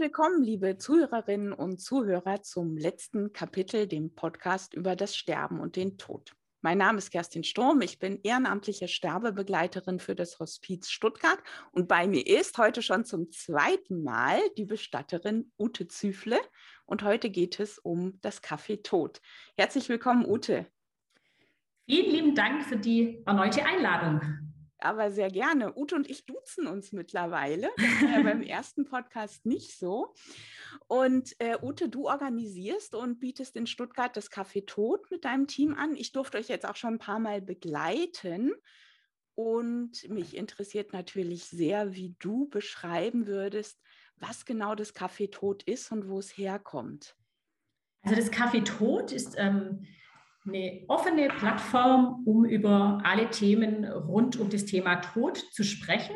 willkommen, liebe Zuhörerinnen und Zuhörer, zum letzten Kapitel, dem Podcast über das Sterben und den Tod. Mein Name ist Kerstin Sturm, ich bin ehrenamtliche Sterbebegleiterin für das Hospiz Stuttgart und bei mir ist heute schon zum zweiten Mal die Bestatterin Ute Züfle und heute geht es um das Café Tod. Herzlich willkommen, Ute. Vielen lieben Dank für die erneute Einladung. Aber sehr gerne. Ute und ich duzen uns mittlerweile. Das war ja beim ersten Podcast nicht so. Und äh, Ute, du organisierst und bietest in Stuttgart das Café Tod mit deinem Team an. Ich durfte euch jetzt auch schon ein paar Mal begleiten. Und mich interessiert natürlich sehr, wie du beschreiben würdest, was genau das Café Tod ist und wo es herkommt. Also das Café Tod ist ähm, eine offene Plattform, um über alle Themen rund um das Thema Tod zu sprechen.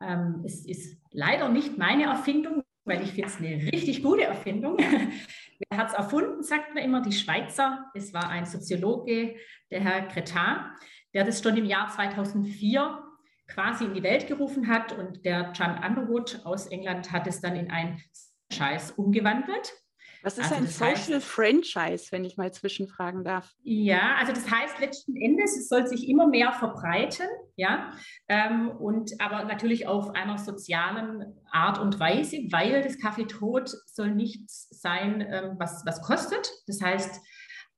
Ähm, es ist leider nicht meine Erfindung, weil ich finde es eine richtig gute Erfindung. Wer hat es erfunden, sagt man immer, die Schweizer. Es war ein Soziologe, der Herr Cretin, der das schon im Jahr 2004 quasi in die Welt gerufen hat und der John Underwood aus England hat es dann in ein Scheiß umgewandelt. Was ist also ein Social heißt, Franchise, wenn ich mal zwischenfragen darf? Ja, also das heißt letzten Endes, es soll sich immer mehr verbreiten, ja, ähm, und aber natürlich auf einer sozialen Art und Weise, weil das Kaffee Tod soll nichts sein, ähm, was, was kostet. Das heißt,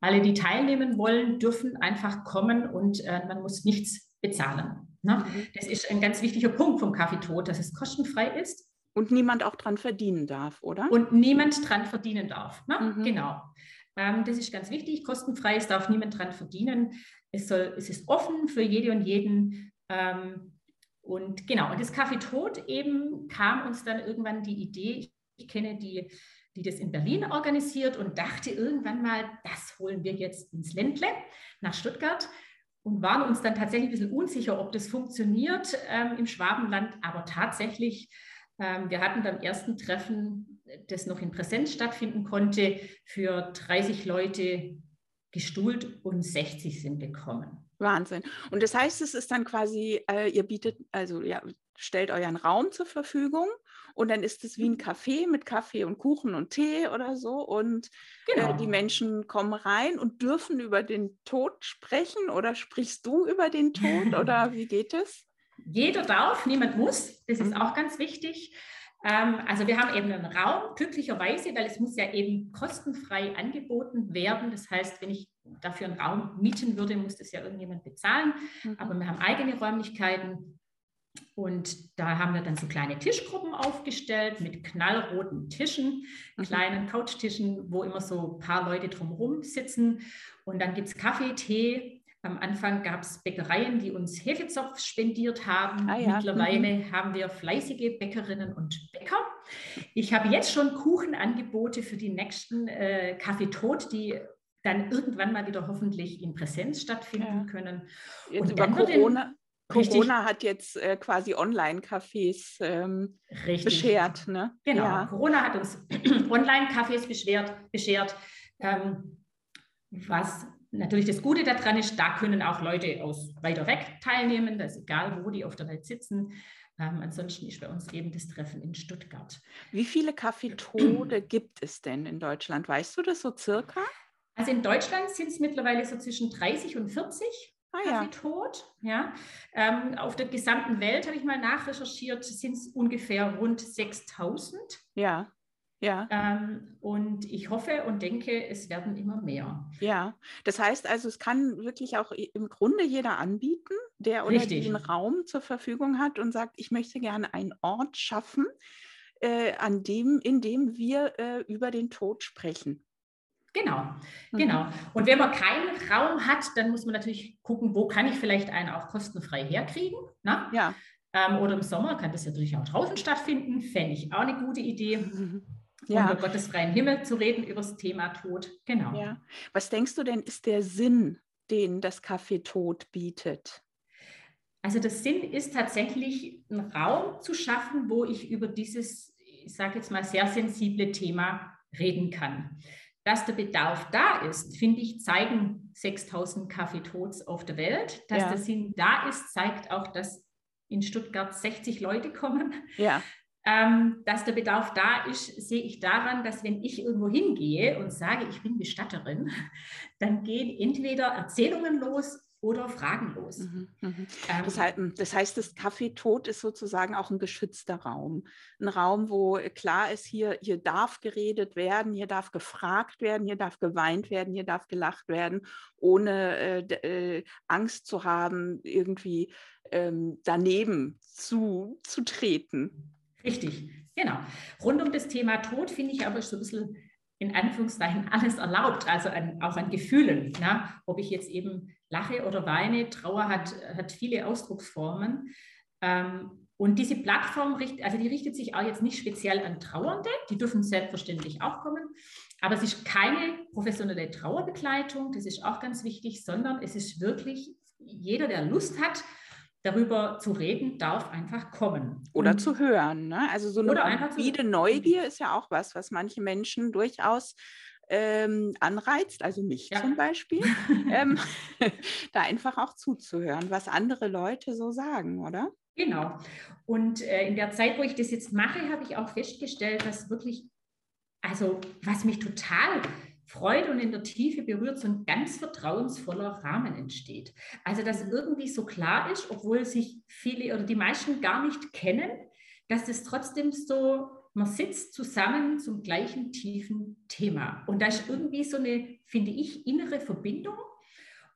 alle, die teilnehmen wollen, dürfen einfach kommen und äh, man muss nichts bezahlen. Ne? Mhm. Das ist ein ganz wichtiger Punkt vom Kaffee Tod, dass es kostenfrei ist und niemand auch dran verdienen darf, oder? Und niemand dran verdienen darf. Ne? Mhm. Genau. Ähm, das ist ganz wichtig. Kostenfrei, es darf niemand dran verdienen. Es, soll, es ist offen für jede und jeden. Ähm, und genau, und das Kaffee Tod eben kam uns dann irgendwann die Idee, ich kenne die, die das in Berlin organisiert und dachte irgendwann mal, das holen wir jetzt ins Ländle nach Stuttgart und waren uns dann tatsächlich ein bisschen unsicher, ob das funktioniert ähm, im Schwabenland, aber tatsächlich wir hatten beim ersten Treffen, das noch in Präsenz stattfinden konnte, für 30 Leute gestuhlt und 60 sind gekommen. Wahnsinn. Und das heißt, es ist dann quasi, äh, ihr bietet, also ja, stellt euren Raum zur Verfügung und dann ist es wie ein Café mit Kaffee und Kuchen und Tee oder so und äh, genau. äh, die Menschen kommen rein und dürfen über den Tod sprechen oder sprichst du über den Tod oder wie geht es? Jeder darf, niemand muss. Das ist mhm. auch ganz wichtig. Ähm, also wir haben eben einen Raum, glücklicherweise, weil es muss ja eben kostenfrei angeboten werden. Das heißt, wenn ich dafür einen Raum mieten würde, muss das ja irgendjemand bezahlen. Mhm. Aber wir haben eigene Räumlichkeiten. Und da haben wir dann so kleine Tischgruppen aufgestellt mit knallroten Tischen, mhm. kleinen Couchtischen, wo immer so ein paar Leute drumherum sitzen. Und dann gibt es Kaffee, Tee, am Anfang gab es Bäckereien, die uns Hefezopf spendiert haben. Ah, ja. Mittlerweile mhm. haben wir fleißige Bäckerinnen und Bäcker. Ich habe jetzt schon Kuchenangebote für die nächsten äh, Kaffee Tod, die dann irgendwann mal wieder hoffentlich in Präsenz stattfinden ja. können. Jetzt und über Corona, Corona hat jetzt äh, quasi Online-Cafés ähm, beschert. Ne? Genau, ja. Corona hat uns Online-Cafés beschert. beschert ähm, was natürlich das Gute daran ist, da können auch Leute aus weiter weg teilnehmen, das ist egal, wo die auf der Welt sitzen. Ähm, ansonsten ist bei uns eben das Treffen in Stuttgart. Wie viele Kaffeetode gibt es denn in Deutschland? Weißt du das so circa? Also in Deutschland sind es mittlerweile so zwischen 30 und 40 ah, Kaffeetod. Ja. ja. Ähm, auf der gesamten Welt habe ich mal nachrecherchiert, sind es ungefähr rund 6000. Ja. Ja. Ähm, und ich hoffe und denke, es werden immer mehr. Ja, das heißt also, es kann wirklich auch im Grunde jeder anbieten, der oder Richtig. einen Raum zur Verfügung hat und sagt, ich möchte gerne einen Ort schaffen, äh, an dem, in dem wir äh, über den Tod sprechen. Genau, mhm. genau. Und wenn man keinen Raum hat, dann muss man natürlich gucken, wo kann ich vielleicht einen auch kostenfrei herkriegen. Ne? Ja. Ähm, oder im Sommer kann das natürlich auch draußen stattfinden, fände ich auch eine gute Idee. Mhm ja. unter Gottes freien Himmel zu reden über das Thema Tod. Genau. Ja. Was denkst du denn, ist der Sinn, den das Café Tod bietet? Also der Sinn ist tatsächlich, einen Raum zu schaffen, wo ich über dieses, ich sage jetzt mal, sehr sensible Thema reden kann. Dass der Bedarf da ist, finde ich, zeigen 6000 Kaffeetods auf der Welt. Dass ja. der Sinn da ist, zeigt auch, dass in Stuttgart 60 Leute kommen. Ja. Ähm, dass der Bedarf da ist, sehe ich daran, dass wenn ich irgendwo hingehe und sage, ich bin Bestatterin, dann gehen entweder Erzählungen los oder fragenlos. Mhm, mhm. Ähm, das, heißt, das, heißt, das Café Tod ist sozusagen auch ein geschützter Raum. Ein Raum, wo klar ist, hier, hier darf geredet werden, hier darf gefragt werden, hier darf geweint werden, hier darf gelacht werden, ohne äh, äh, Angst zu haben, irgendwie ähm, daneben zu, zu treten. Richtig, genau. Rund um das Thema Tod finde ich aber so ein bisschen in Anführungszeichen alles erlaubt, also an, auch an Gefühlen. Na? Ob ich jetzt eben lache oder weine, Trauer hat, hat viele Ausdrucksformen. Ähm, und diese Plattform, also die richtet sich auch jetzt nicht speziell an Trauernde, die dürfen selbstverständlich auch kommen, aber es ist keine professionelle Trauerbegleitung, das ist auch ganz wichtig, sondern es ist wirklich jeder, der Lust hat, darüber zu reden, darf einfach kommen. Oder und, zu hören. Ne? Also so eine morbide Neugier ist ja auch was, was manche Menschen durchaus ähm, anreizt, also mich ja. zum Beispiel, ähm, da einfach auch zuzuhören, was andere Leute so sagen, oder? Genau. Und äh, in der Zeit, wo ich das jetzt mache, habe ich auch festgestellt, dass wirklich, also was mich total Freude und in der Tiefe berührt, so ein ganz vertrauensvoller Rahmen entsteht. Also, dass irgendwie so klar ist, obwohl sich viele oder die meisten gar nicht kennen, dass es trotzdem so, man sitzt zusammen zum gleichen tiefen Thema. Und da ist irgendwie so eine, finde ich, innere Verbindung.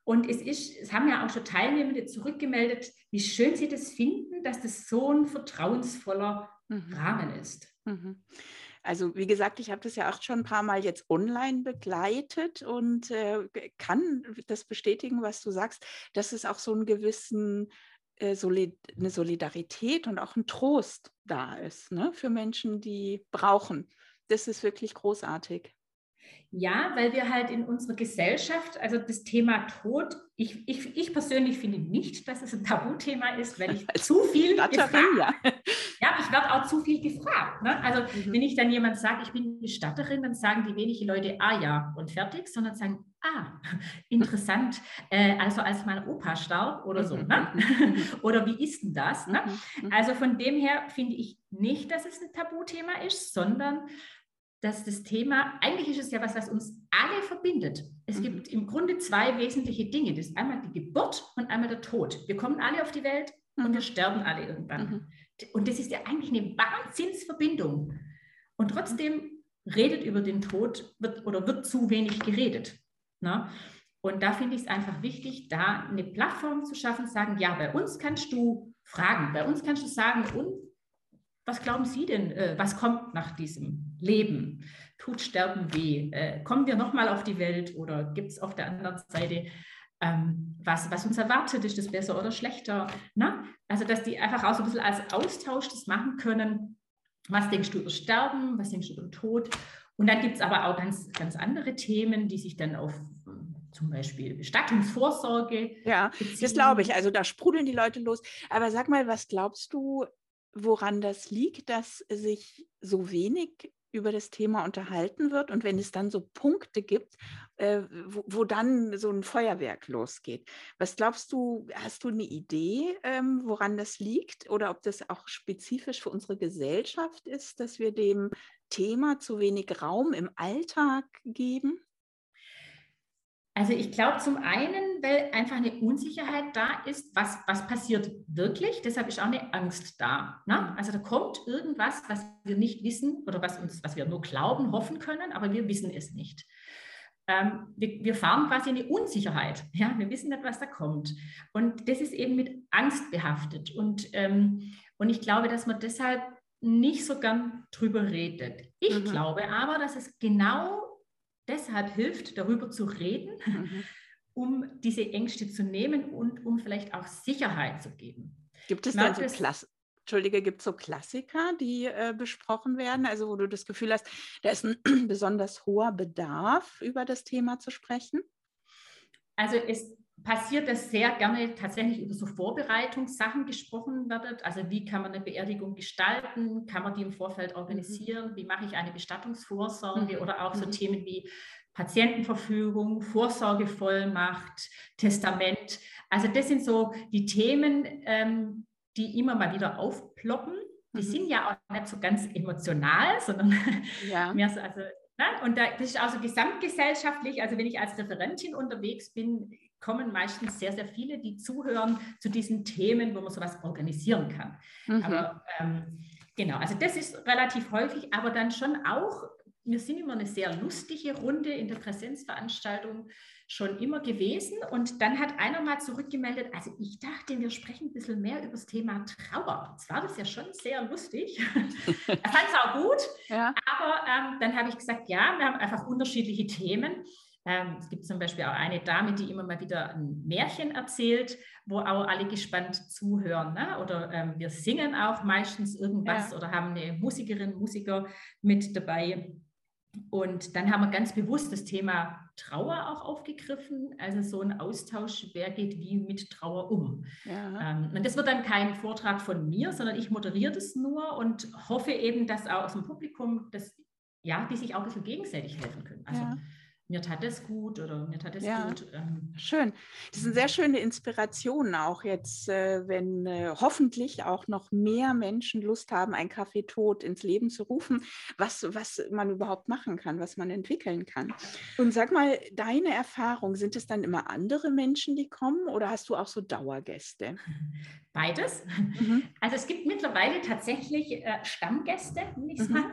Und es ist, es haben ja auch schon Teilnehmende zurückgemeldet, wie schön sie das finden, dass das so ein vertrauensvoller mhm. Rahmen ist. Mhm. Also wie gesagt, ich habe das ja auch schon ein paar Mal jetzt online begleitet und äh, kann das bestätigen, was du sagst, dass es auch so einen gewissen äh, Solid eine Solidarität und auch ein Trost da ist ne, für Menschen, die brauchen. Das ist wirklich großartig. Ja, weil wir halt in unserer Gesellschaft, also das Thema Tod, ich, ich, ich persönlich finde nicht, dass es ein Tabuthema ist, weil ich zu viel gefragt, ja. ja, ich werde auch zu viel gefragt. Ne? Also mhm. wenn ich dann jemand sage, ich bin Bestatterin, dann sagen die wenige Leute, ah ja, und fertig, sondern sagen, ah, interessant, äh, also als mein Opa starb oder so. Mhm. Ne? Mhm. oder wie ist denn das? Ne? Mhm. Mhm. Also von dem her finde ich nicht, dass es ein Tabuthema ist, sondern dass das Thema, eigentlich ist es ja was, was uns alle verbindet. Es mhm. gibt im Grunde zwei wesentliche Dinge. Das ist einmal die Geburt und einmal der Tod. Wir kommen alle auf die Welt mhm. und wir sterben alle irgendwann. Mhm. Und das ist ja eigentlich eine Wahnsinnsverbindung. Und trotzdem redet über den Tod wird, oder wird zu wenig geredet. Na? Ne? Und da finde ich es einfach wichtig, da eine Plattform zu schaffen, sagen, ja, bei uns kannst du fragen, bei uns kannst du sagen, und was glauben Sie denn, äh, was kommt nach diesem Leben? Tut Sterben weh? Äh, kommen wir nochmal auf die Welt oder gibt es auf der anderen Seite ähm, was, was uns erwartet? Ist das besser oder schlechter? Na? Also, dass die einfach auch so ein bisschen als Austausch das machen können. Was denkst du über Sterben? Was denkst du über Tod? Und dann gibt es aber auch ganz, ganz andere Themen, die sich dann auf zum Beispiel Bestattungsvorsorge. Ja, beziehen. das glaube ich. Also da sprudeln die Leute los. Aber sag mal, was glaubst du, woran das liegt, dass sich so wenig über das Thema unterhalten wird und wenn es dann so Punkte gibt, äh, wo, wo, dann so ein Feuerwerk losgeht. Was glaubst du, hast du eine Idee, ähm, woran das liegt oder ob das auch spezifisch für unsere Gesellschaft ist, dass wir dem Thema zu wenig Raum im Alltag geben? Also ich glaube zum einen, weil einfach eine Unsicherheit da ist, was, was passiert wirklich. Deshalb ist auch eine Angst da. Ne? Also da kommt irgendwas, was wir nicht wissen oder was, uns, was wir nur glauben, hoffen können, aber wir wissen es nicht. Ähm, wir, wir, fahren quasi eine Unsicherheit. Ja? Wir wissen nicht, was da kommt. Und das ist eben mit Angst behaftet. Und, ähm, und ich glaube, dass man deshalb nicht so gern drüber redet. Ich mhm. glaube aber, dass es genau deshalb hilft, darüber zu reden, mhm. um diese Ängste zu nehmen und um vielleicht auch Sicherheit zu geben. Gibt es denn so Klasse? Entschuldige, gibt es so Klassiker, die äh, besprochen werden, also wo du das Gefühl hast, da ist ein besonders hoher Bedarf, über das Thema zu sprechen? Also es passiert, dass sehr gerne tatsächlich über so Vorbereitungssachen gesprochen wird. Also wie kann man eine Beerdigung gestalten? Kann man die im Vorfeld mhm. organisieren? Wie mache ich eine Bestattungsvorsorge? Mhm. Oder auch so mhm. Themen wie Patientenverfügung, Vorsorgevollmacht, Testament. Also das sind so die Themen, ähm, die immer mal wieder aufploppen. die mhm. sind ja auch nicht so ganz emotional, sondern ja. mehr so, also, ne? und da, das ist auch so gesamtgesellschaftlich, also wenn ich als Referentin unterwegs bin, kommen meistens sehr, sehr viele, die zuhören zu diesen Themen, wo man sowas organisieren kann. Mhm. Aber ähm, genau, also das ist relativ häufig, aber dann schon auch, wir sind immer eine sehr lustige Runde in der Präsenzveranstaltung schon immer gewesen. Und dann hat einer mal zurückgemeldet, also ich dachte, wir sprechen ein bisschen mehr über das Thema Trauer. Jetzt war das ja schon sehr lustig. er fand es auch gut. Ja. Aber ähm, dann habe ich gesagt, ja, wir haben einfach unterschiedliche Themen. Ähm, es gibt zum Beispiel auch eine Dame, die immer mal wieder ein Märchen erzählt, wo auch alle gespannt zuhören. Ne? Oder ähm, wir singen auch meistens irgendwas ja. oder haben eine Musikerin, Musiker mit dabei. Und dann haben wir ganz bewusst das Thema Trauer auch aufgegriffen, also so ein Austausch, wer geht wie mit Trauer um. Ja. Ähm, und das wird dann kein Vortrag von mir, sondern ich moderiere das nur und hoffe eben, dass auch aus dem Publikum, dass, ja, die sich auch ein bisschen gegenseitig helfen können. Also ja mir tat das gut oder mir tat das ja, gut. Ähm, schön. Das sind sehr schöne Inspirationen auch jetzt, äh, wenn äh, hoffentlich auch noch mehr Menschen Lust haben, ein Kaffee tot ins Leben zu rufen, was, was man überhaupt machen kann, was man entwickeln kann. Und sag mal, deine Erfahrung, sind es dann immer andere Menschen, die kommen oder hast du auch so Dauergäste? Beides. Mhm. Also es gibt mittlerweile tatsächlich äh, Stammgäste, mhm. sagen,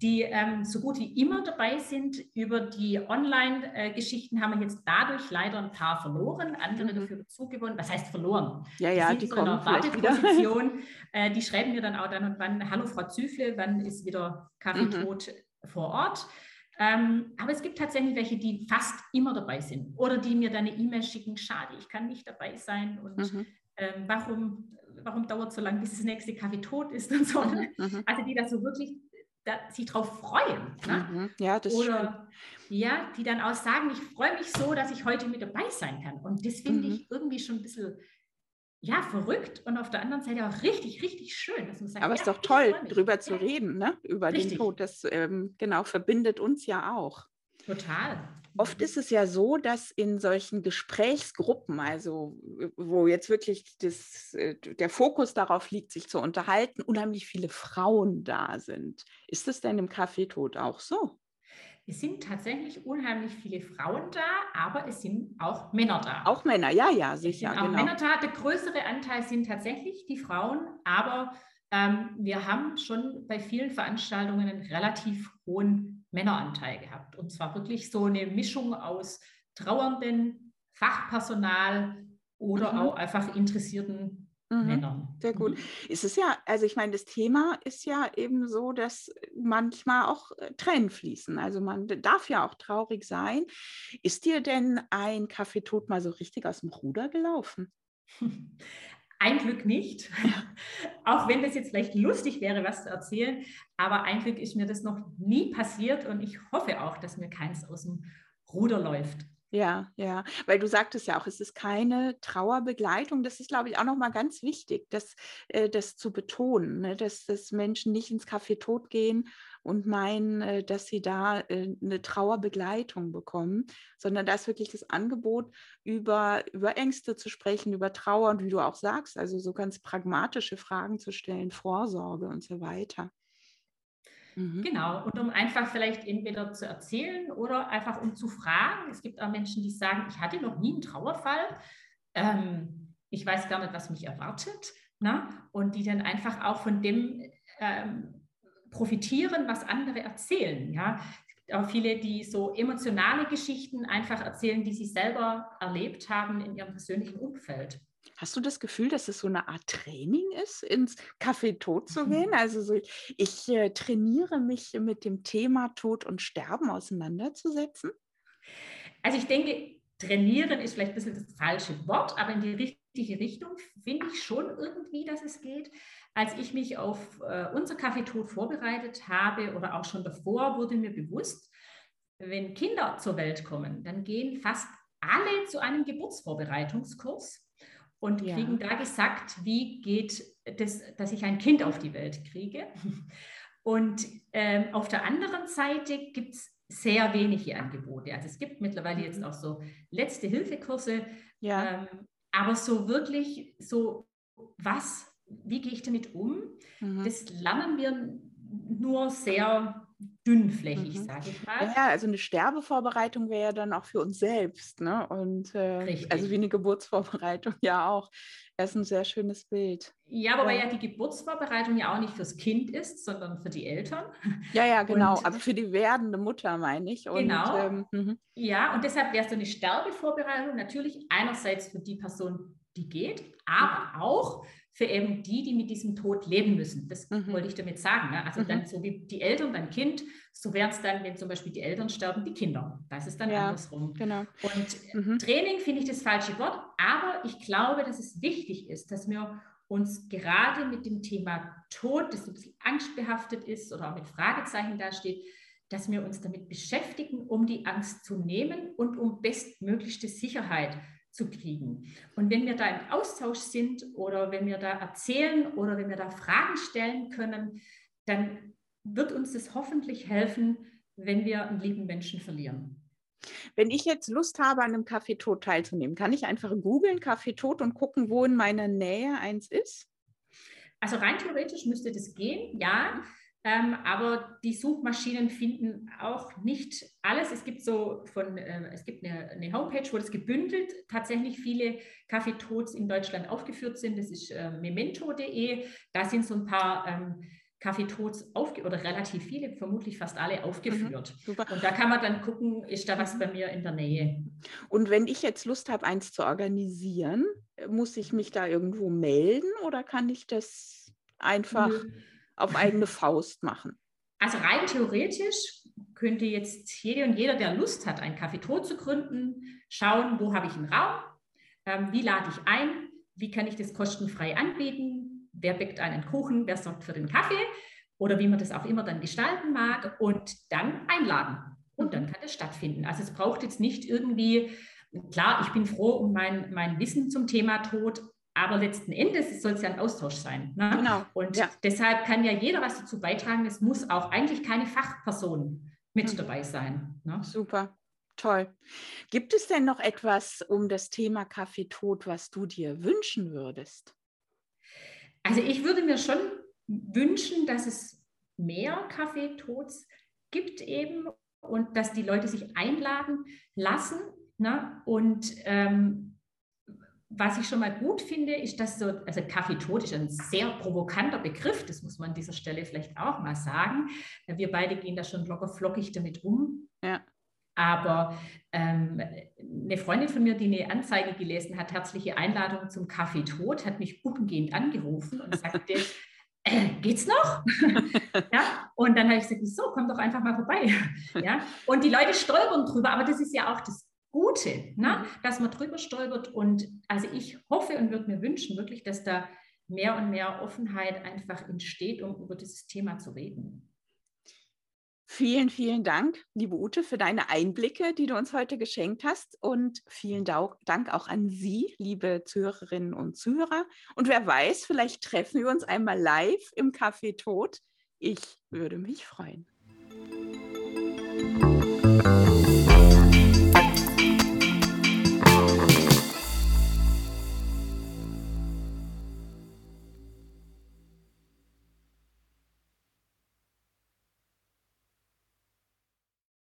die ähm, so gut wie immer dabei sind. Über die Online-Geschichten haben wir jetzt dadurch leider ein paar verloren, andere mhm. dafür dazugewonnen. Was heißt verloren? Ja, ja, die, die so kommen in Warteposition. äh, die schreiben mir dann auch dann und wann, hallo Frau Züfle, wann ist wieder Kaffeetod mhm. vor Ort? Ähm, aber es gibt tatsächlich welche, die fast immer dabei sind oder die mir dann eine E-Mail schicken, schade, ich kann nicht dabei sein und mhm ähm, warum, warum dauert es so lange, bis das nächste Kaffee tot ist und so. Mhm, mhm. also die da so wirklich sich drauf freuen. Ne? Mhm. Ja, das Oder ja, die dann auch sagen, ich freue mich so, dass ich heute mit dabei sein kann. Und das finde mhm. ich irgendwie schon ein bisschen ja, verrückt und auf der anderen Seite auch richtig, richtig schön. Dass man sagt, Aber es ja, ist doch toll, drüber zu reden, ne? über richtig. den Tod. Das ähm, genau verbindet uns ja auch. Total. Oft ist es ja so, dass in solchen Gesprächsgruppen, also wo jetzt wirklich das, äh, der Fokus darauf liegt, sich zu unterhalten, unheimlich viele Frauen da sind. Ist das denn im Kaffeetod auch so? Es sind tatsächlich unheimlich viele Frauen da, aber es sind auch Männer da. Auch Männer, ja, ja, sicher. Auch genau. Männer da. Der größere Anteil sind tatsächlich die Frauen, aber ähm, wir haben schon bei vielen Veranstaltungen einen relativ hohen Männeranteil gehabt. Und zwar wirklich so eine Mischung aus trauernden Fachpersonal oder mhm. auch einfach interessierten mhm. Männern. Sehr gut. Mhm. Ist es ja, also ich meine, das Thema ist ja eben so, dass manchmal auch äh, Tränen fließen. Also man darf ja auch traurig sein. Ist dir denn ein Kaffeetod mal so richtig aus dem Ruder gelaufen? Ein Glück nicht, auch wenn das jetzt vielleicht lustig wäre, was zu erzählen, aber ein Glück ist mir das noch nie passiert und ich hoffe auch, dass mir keins aus dem Ruder läuft. Ja, ja, weil du sagtest ja auch, es ist keine Trauerbegleitung. Das ist, glaube ich, auch nochmal ganz wichtig, das, äh, das zu betonen, ne? dass, dass Menschen nicht ins Café tot gehen und meinen, äh, dass sie da äh, eine Trauerbegleitung bekommen, sondern da ist wirklich das Angebot, über, über Ängste zu sprechen, über Trauer und wie du auch sagst, also so ganz pragmatische Fragen zu stellen, Vorsorge und so weiter. Mhm. Genau, und um einfach vielleicht entweder zu erzählen oder einfach um zu fragen. Es gibt auch Menschen, die sagen, ich hatte noch nie einen Trauerfall, ähm, ich weiß gar nicht, was mich erwartet. Na? Ne? Und die dann einfach auch von dem ähm, profitieren, was andere erzählen. Ja? Es gibt auch viele, die so emotionale Geschichten einfach erzählen, die sie selber erlebt haben in ihrem persönlichen Umfeld. Hast du das Gefühl, dass es so eine Art Training ist, ins Café Tod zu gehen? Mhm. Also so, ich äh, trainiere mich mit dem Thema Tod und Sterben auseinanderzusetzen? Also ich denke, trainieren ist vielleicht ein bisschen das falsche Wort, aber in die richtige Richtung finde ich schon irgendwie, dass es geht. Als ich mich auf äh, unser Kaffeetod vorbereitet habe oder auch schon davor, wurde mir bewusst, wenn Kinder zur Welt kommen, dann gehen fast alle zu einem Geburtsvorbereitungskurs und ja. kriegen da gesagt, wie geht das, dass ich ein Kind auf die Welt kriege. Und ähm, auf der anderen Seite gibt es sehr wenige Angebote. Also es gibt mittlerweile jetzt mhm. auch so letzte Hilfekurse, ja. ähm, aber so wirklich so, was wie gehe ich damit um, mhm. das lernen wir nur sehr dünnflächig, mhm. sage ich mal. Ja, also eine Sterbevorbereitung wäre ja dann auch für uns selbst, ne? Und äh, also wie eine Geburtsvorbereitung ja auch. Das ist ein sehr schönes Bild. Ja, wobei ja. ja die Geburtsvorbereitung ja auch nicht fürs Kind ist, sondern für die Eltern. Ja, ja, genau. Und, aber für die werdende Mutter meine ich. Und, genau. Ähm, mhm. ja, und deshalb wäre so eine Sterbevorbereitung natürlich einerseits für die Person, die geht, aber auch für eben die, die mit diesem Tod leben müssen. Das mhm. wollte ich damit sagen. Ne? Also mhm. dann so wie die Eltern beim Kind, so wäre es dann, wenn zum Beispiel die Eltern sterben, die Kinder. Das ist dann ja, andersrum. Genau. Und mhm. Training finde ich das falsche Wort, aber ich glaube, dass es wichtig ist, dass wir uns gerade mit dem Thema Tod, das ein bisschen angstbehaftet ist oder auch mit Fragezeichen dasteht, dass wir uns damit beschäftigen, um die Angst zu nehmen und um bestmöglichste Sicherheit zu kriegen. Und wenn wir da im Austausch sind oder wenn wir da erzählen oder wenn wir da Fragen stellen können, dann wird uns das hoffentlich helfen, wenn wir einen lieben Menschen verlieren. Wenn ich jetzt Lust habe, an einem Kaffee tot teilzunehmen, kann ich einfach googeln Kaffee tot und gucken, wo in meiner Nähe eins ist? Also rein theoretisch müsste das gehen, ja. Ähm, aber die Suchmaschinen finden auch nicht alles. Es gibt so von, äh, es gibt eine, eine, Homepage, wo das gebündelt tatsächlich viele Kaffeetots in Deutschland aufgeführt sind. Das ist äh, memento.de. Da sind so ein paar ähm, Kaffeetots aufge oder relativ viele, vermutlich fast alle aufgeführt. Mhm, und da kann man dann gucken, ist da was bei mir in der Nähe. Und wenn ich jetzt Lust habe, eins zu organisieren, muss ich mich da irgendwo melden oder kann ich das einfach. Mhm auf eigene Faust machen? Also rein theoretisch könnte jetzt jede und jeder, der Lust hat, ein Café zu gründen, schauen, wo habe ich einen Raum, ähm, wie lade ich ein, wie kann ich das kostenfrei anbieten, wer bäckt einen Kuchen, wer sorgt für den Kaffee oder wie man das auch immer dann gestalten mag und dann einladen. Und dann kann das stattfinden. Also es braucht jetzt nicht irgendwie, klar, ich bin froh um mein, mein Wissen zum Thema Tod, aber letzten Endes soll es ja ein Austausch sein. Ne? Genau. Und ja. deshalb kann ja jeder was dazu beitragen. Es muss auch eigentlich keine Fachperson mit mhm. dabei sein. Ne? Super. Toll. Gibt es denn noch etwas um das Thema Kaffee tot, was du dir wünschen würdest? Also ich würde mir schon wünschen, dass es mehr Kaffeetots gibt eben und dass die Leute sich einladen lassen. Ne? Und ähm, was ich schon mal gut finde, ist, dass so, also Kaffee tot ist ein sehr provokanter Begriff, das muss man an dieser Stelle vielleicht auch mal sagen. Wir beide gehen da schon locker flockig damit um. Ja. Aber ähm, eine Freundin von mir, die eine Anzeige gelesen hat, herzliche Einladung zum Kaffee tot, hat mich umgehend angerufen und sagte, äh, geht's noch? ja, und dann habe ich gesagt, so, komm doch einfach mal vorbei. ja, und die Leute stolpern drüber, aber das ist ja auch das Gute, ne? Mhm. dass man drüber stolpert. Und also ich hoffe und würde mir wünschen wirklich, dass da mehr und mehr Offenheit einfach entsteht, um über dieses Thema zu reden. Vielen, vielen Dank, liebe Ute, für deine Einblicke, die du uns heute geschenkt hast. Und vielen Dank auch an Sie, liebe Zuhörerinnen und Zuhörer. Und wer weiß, vielleicht treffen wir uns einmal live im Café Tod. Ich würde mich freuen.